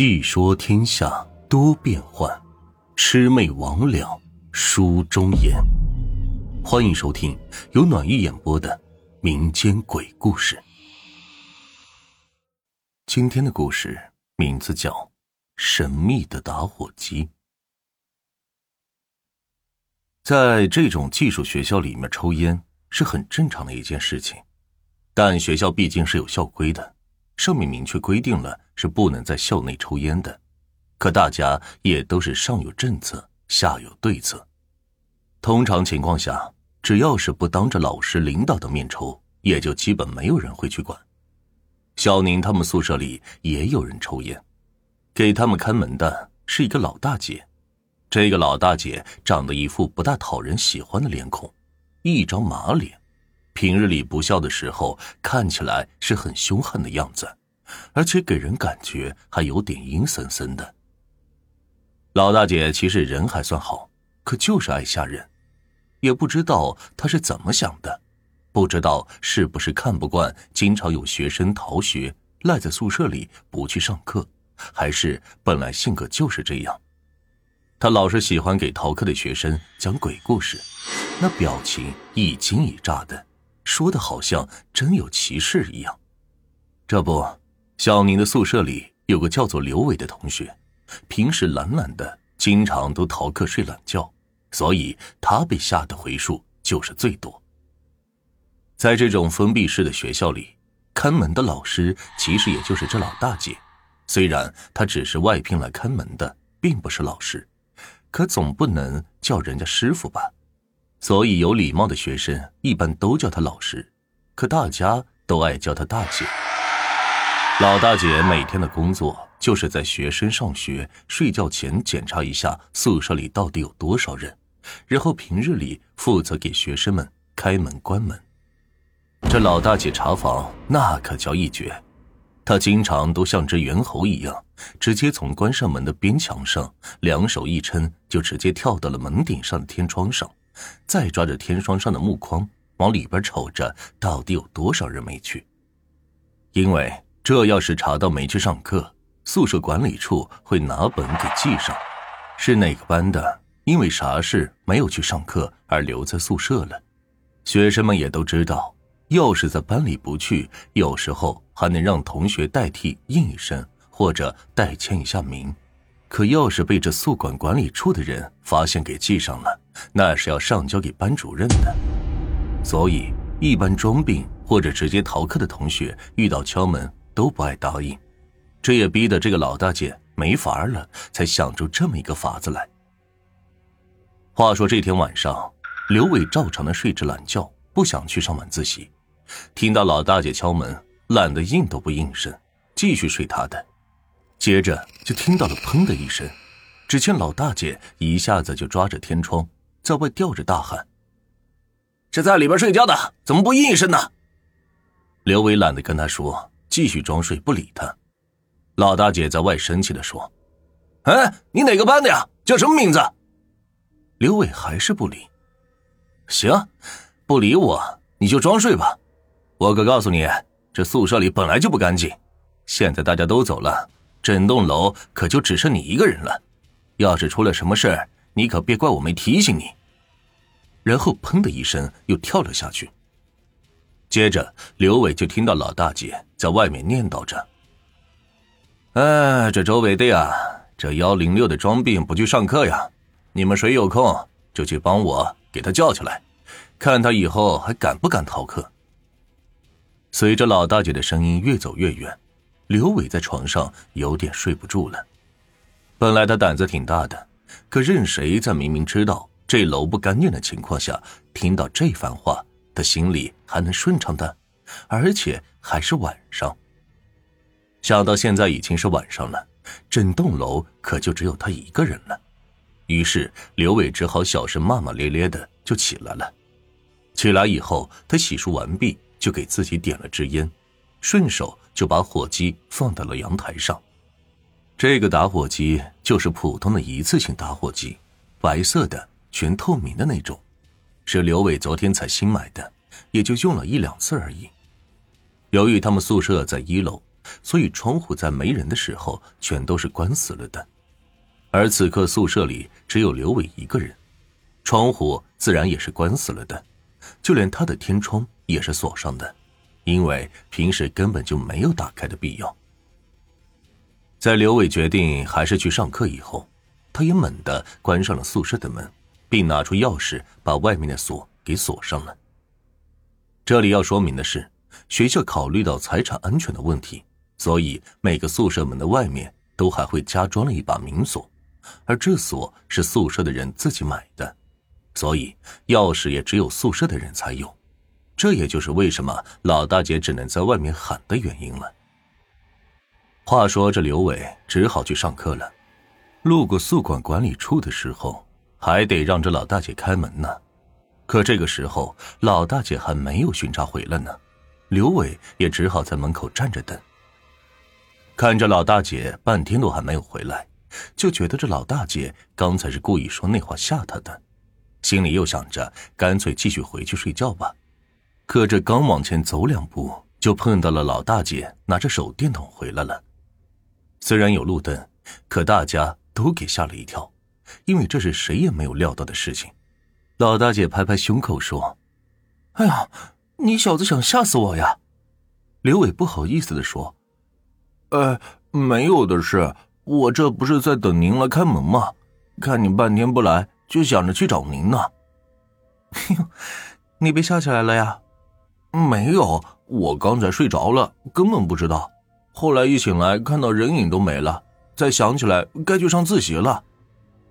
细说天下多变幻，魑魅魍魉书中言。欢迎收听由暖玉演播的民间鬼故事。今天的故事名字叫《神秘的打火机》。在这种技术学校里面抽烟是很正常的一件事情，但学校毕竟是有校规的。上面明确规定了是不能在校内抽烟的，可大家也都是上有政策，下有对策。通常情况下，只要是不当着老师、领导的面抽，也就基本没有人会去管。小宁他们宿舍里也有人抽烟，给他们看门的是一个老大姐。这个老大姐长得一副不大讨人喜欢的脸孔，一张马脸。平日里不笑的时候，看起来是很凶悍的样子，而且给人感觉还有点阴森森的。老大姐其实人还算好，可就是爱吓人。也不知道她是怎么想的，不知道是不是看不惯经常有学生逃学赖在宿舍里不去上课，还是本来性格就是这样。她老是喜欢给逃课的学生讲鬼故事，那表情一惊一乍的。说的好像真有其事一样。这不，小宁的宿舍里有个叫做刘伟的同学，平时懒懒的，经常都逃课睡懒觉，所以他被吓的回数就是最多。在这种封闭式的学校里，看门的老师其实也就是这老大姐，虽然她只是外聘来看门的，并不是老师，可总不能叫人家师傅吧。所以，有礼貌的学生一般都叫他老师，可大家都爱叫他大姐。老大姐每天的工作就是在学生上学、睡觉前检查一下宿舍里到底有多少人，然后平日里负责给学生们开门关门。这老大姐查房那可叫一绝，她经常都像只猿猴一样，直接从关上门的边墙上两手一撑，就直接跳到了门顶上的天窗上。再抓着天窗上的木框往里边瞅着，到底有多少人没去？因为这要是查到没去上课，宿舍管理处会拿本给记上，是哪个班的，因为啥事没有去上课而留在宿舍了。学生们也都知道，要是在班里不去，有时候还能让同学代替应一声，或者代签一下名。可要是被这宿管管理处的人发现给记上了，那是要上交给班主任的。所以，一般装病或者直接逃课的同学遇到敲门都不爱答应，这也逼得这个老大姐没法了，才想出这么一个法子来。话说这天晚上，刘伟照常的睡着懒觉，不想去上晚自习，听到老大姐敲门，懒得应都不应声，继续睡他的。接着就听到了“砰”的一声，只见老大姐一下子就抓着天窗，在外吊着大喊：“是在里边睡觉的，怎么不应一声呢？”刘伟懒得跟他说，继续装睡不理他。老大姐在外生气的说：“哎，你哪个班的呀？叫什么名字？”刘伟还是不理。行，不理我你就装睡吧。我可告诉你，这宿舍里本来就不干净，现在大家都走了。整栋楼可就只剩你一个人了，要是出了什么事你可别怪我没提醒你。然后砰的一声又跳了下去。接着刘伟就听到老大姐在外面念叨着：“哎，这周围的呀，这幺零六的装病不去上课呀，你们谁有空就去帮我给他叫起来，看他以后还敢不敢逃课。”随着老大姐的声音越走越远。刘伟在床上有点睡不住了。本来他胆子挺大的，可任谁在明明知道这楼不干净的情况下，听到这番话，他心里还能顺畅的？而且还是晚上。想到现在已经是晚上了，整栋楼可就只有他一个人了。于是刘伟只好小声骂骂咧咧的就起来了。起来以后，他洗漱完毕，就给自己点了支烟。顺手就把火机放到了阳台上，这个打火机就是普通的一次性打火机，白色的、全透明的那种，是刘伟昨天才新买的，也就用了一两次而已。由于他们宿舍在一楼，所以窗户在没人的时候全都是关死了的。而此刻宿舍里只有刘伟一个人，窗户自然也是关死了的，就连他的天窗也是锁上的，因为平时根本就没有打开的必要。在刘伟决定还是去上课以后，他也猛地关上了宿舍的门，并拿出钥匙把外面的锁给锁上了。这里要说明的是，学校考虑到财产安全的问题，所以每个宿舍门的外面都还会加装了一把明锁，而这锁是宿舍的人自己买的，所以钥匙也只有宿舍的人才有。这也就是为什么老大姐只能在外面喊的原因了。话说，这刘伟只好去上课了。路过宿管管理处的时候，还得让这老大姐开门呢。可这个时候，老大姐还没有巡查回来呢。刘伟也只好在门口站着等。看着老大姐半天都还没有回来，就觉得这老大姐刚才是故意说那话吓他的，心里又想着干脆继续回去睡觉吧。可这刚往前走两步，就碰到了老大姐拿着手电筒回来了。虽然有路灯，可大家都给吓了一跳，因为这是谁也没有料到的事情。老大姐拍拍胸口说：“哎呀，你小子想吓死我呀！”刘伟不好意思的说：“呃，没有的事，我这不是在等您来开门吗？看你半天不来，就想着去找您呢。”“你被吓起来了呀？”“没有，我刚才睡着了，根本不知道。”后来一醒来，看到人影都没了，再想起来该去上自习了。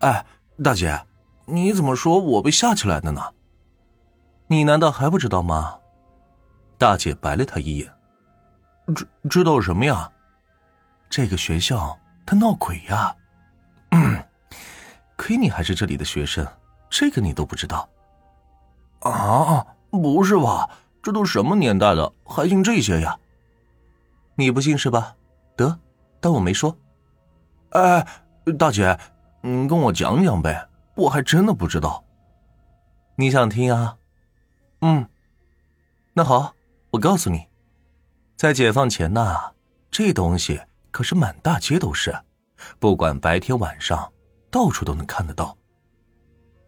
哎，大姐，你怎么说我被吓起来的呢？你难道还不知道吗？大姐白了他一眼。知知道什么呀？这个学校他闹鬼呀！亏你还是这里的学生，这个你都不知道。啊，不是吧？这都什么年代了，还信这些呀？你不信是吧？得，当我没说。哎，大姐，你跟我讲讲呗，我还真的不知道。你想听啊？嗯，那好，我告诉你，在解放前呐，这东西可是满大街都是，不管白天晚上，到处都能看得到。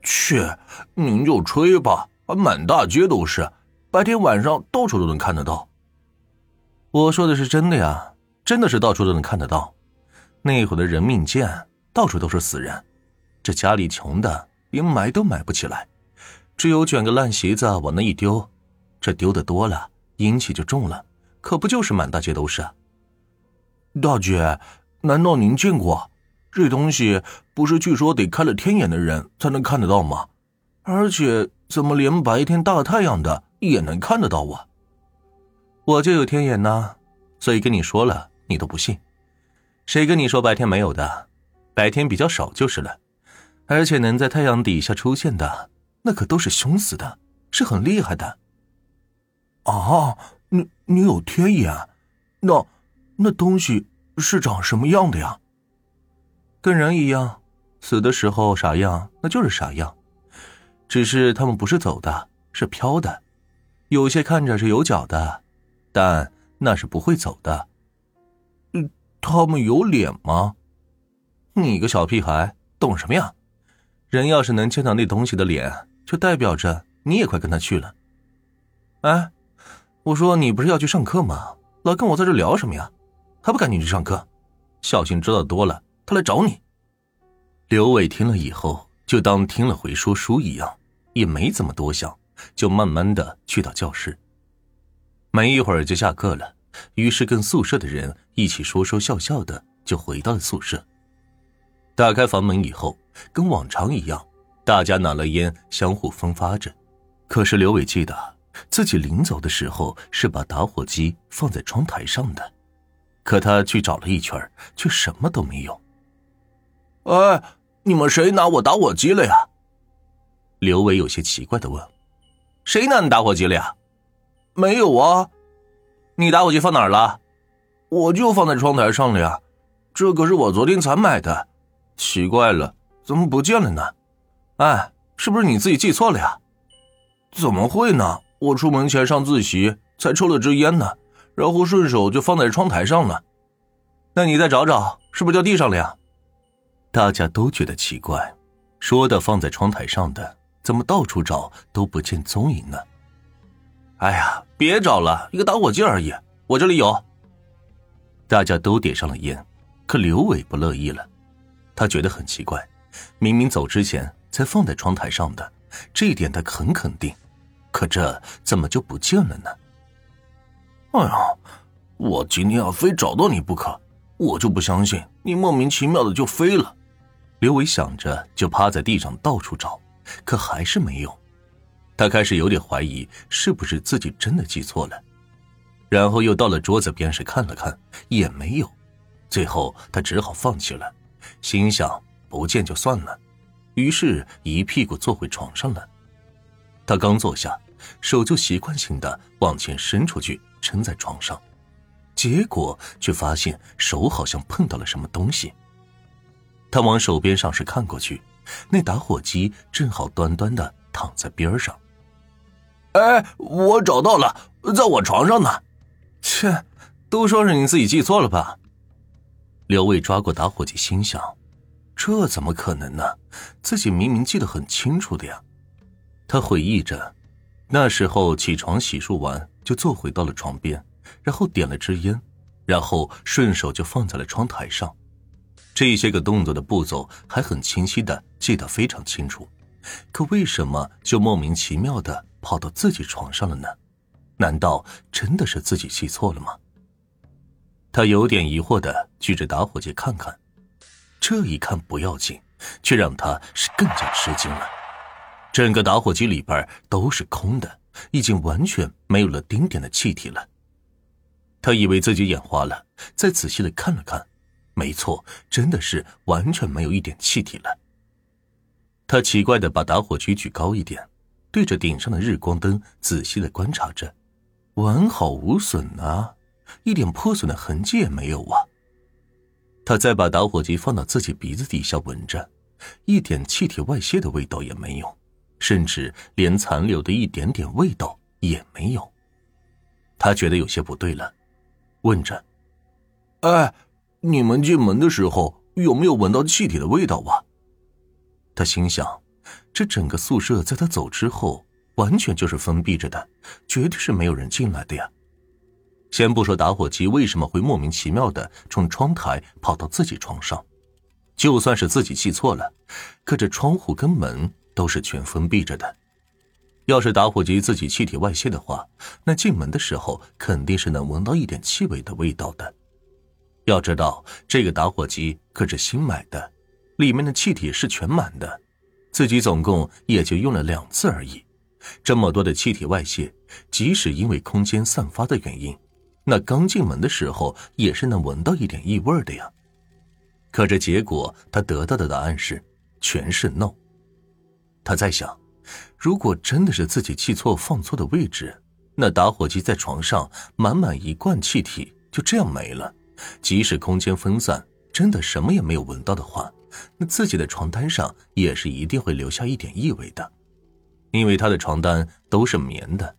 去，您就吹吧，满大街都是，白天晚上到处都能看得到。我说的是真的呀，真的是到处都能看得到。那会儿的人命贱，到处都是死人。这家里穷的连埋都埋不起来，只有卷个烂席子往那一丢。这丢的多了，阴气就重了，可不就是满大街都是？大姐，难道您见过这东西？不是据说得开了天眼的人才能看得到吗？而且怎么连白天大太阳的也能看得到啊？我就有天眼呐，所以跟你说了，你都不信。谁跟你说白天没有的？白天比较少就是了。而且能在太阳底下出现的，那可都是凶死的，是很厉害的。啊，你你有天眼？那那东西是长什么样的呀？跟人一样，死的时候啥样，那就是啥样。只是他们不是走的，是飘的。有些看着是有脚的。但那是不会走的。他们有脸吗？你个小屁孩，懂什么呀？人要是能见到那东西的脸，就代表着你也快跟他去了。哎，我说你不是要去上课吗？老跟我在这聊什么呀？还不赶紧去上课？小心知道多了，他来找你。刘伟听了以后，就当听了回说书一样，也没怎么多想，就慢慢的去到教室。没一会儿就下课了，于是跟宿舍的人一起说说笑笑的就回到了宿舍。打开房门以后，跟往常一样，大家拿了烟相互分发着。可是刘伟记得自己临走的时候是把打火机放在窗台上的，可他去找了一圈，却什么都没有。哎，你们谁拿我打火机了呀？刘伟有些奇怪的问：“谁拿你打火机了呀？”没有啊，你打火机放哪儿了？我就放在窗台上了呀，这可是我昨天才买的。奇怪了，怎么不见了呢？哎，是不是你自己记错了呀？怎么会呢？我出门前上自习才抽了支烟呢，然后顺手就放在窗台上了。那你再找找，是不是掉地上了呀？大家都觉得奇怪，说的放在窗台上的，怎么到处找都不见踪影呢？哎呀，别找了，一个打火机而已，我这里有。大家都点上了烟，可刘伟不乐意了，他觉得很奇怪，明明走之前才放在窗台上的，这一点他很肯定，可这怎么就不见了呢？哎呀，我今天要非找到你不可，我就不相信你莫名其妙的就飞了。刘伟想着，就趴在地上到处找，可还是没有。他开始有点怀疑，是不是自己真的记错了。然后又到了桌子边上看了看，也没有。最后他只好放弃了，心想不见就算了。于是，一屁股坐回床上了。他刚坐下，手就习惯性的往前伸出去，撑在床上，结果却发现手好像碰到了什么东西。他往手边上是看过去，那打火机正好端端的躺在边上。哎，我找到了，在我床上呢。切，都说是你自己记错了吧？刘卫抓过打火机，心想：这怎么可能呢？自己明明记得很清楚的呀。他回忆着，那时候起床洗漱完就坐回到了床边，然后点了支烟，然后顺手就放在了窗台上。这些个动作的步骤还很清晰的记得非常清楚，可为什么就莫名其妙的跑到自己床上了呢？难道真的是自己记错了吗？他有点疑惑的举着打火机看看，这一看不要紧，却让他是更加吃惊了。整个打火机里边都是空的，已经完全没有了丁点的气体了。他以为自己眼花了，再仔细的看了看。没错，真的是完全没有一点气体了。他奇怪的把打火机举高一点，对着顶上的日光灯仔细的观察着，完好无损啊，一点破损的痕迹也没有啊。他再把打火机放到自己鼻子底下闻着，一点气体外泄的味道也没有，甚至连残留的一点点味道也没有。他觉得有些不对了，问着：“哎。”你们进门的时候有没有闻到气体的味道啊？他心想，这整个宿舍在他走之后完全就是封闭着的，绝对是没有人进来的呀。先不说打火机为什么会莫名其妙的从窗台跑到自己床上，就算是自己记错了，可这窗户跟门都是全封闭着的。要是打火机自己气体外泄的话，那进门的时候肯定是能闻到一点气味的味道的。要知道，这个打火机可是新买的，里面的气体是全满的，自己总共也就用了两次而已。这么多的气体外泄，即使因为空间散发的原因，那刚进门的时候也是能闻到一点异味的呀。可这结果，他得到的答案是全是 no。他在想，如果真的是自己记错放错的位置，那打火机在床上满满一罐气体就这样没了。即使空间分散，真的什么也没有闻到的话，那自己的床单上也是一定会留下一点异味的。因为他的床单都是棉的，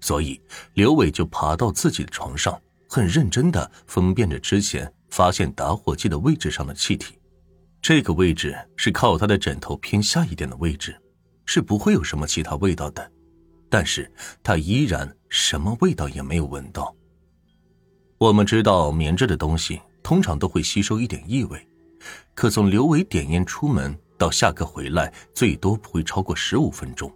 所以刘伟就爬到自己的床上，很认真的分辨着之前发现打火机的位置上的气体。这个位置是靠他的枕头偏下一点的位置，是不会有什么其他味道的。但是他依然什么味道也没有闻到。我们知道棉质的东西通常都会吸收一点异味，可从刘伟点烟出门到下课回来，最多不会超过十五分钟。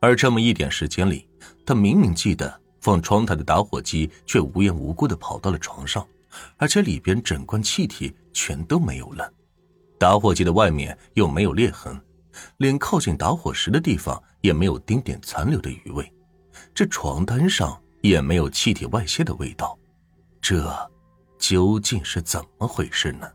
而这么一点时间里，他明明记得放窗台的打火机，却无缘无故的跑到了床上，而且里边整罐气体全都没有了。打火机的外面又没有裂痕，连靠近打火石的地方也没有丁点残留的余味，这床单上也没有气体外泄的味道。这究竟是怎么回事呢？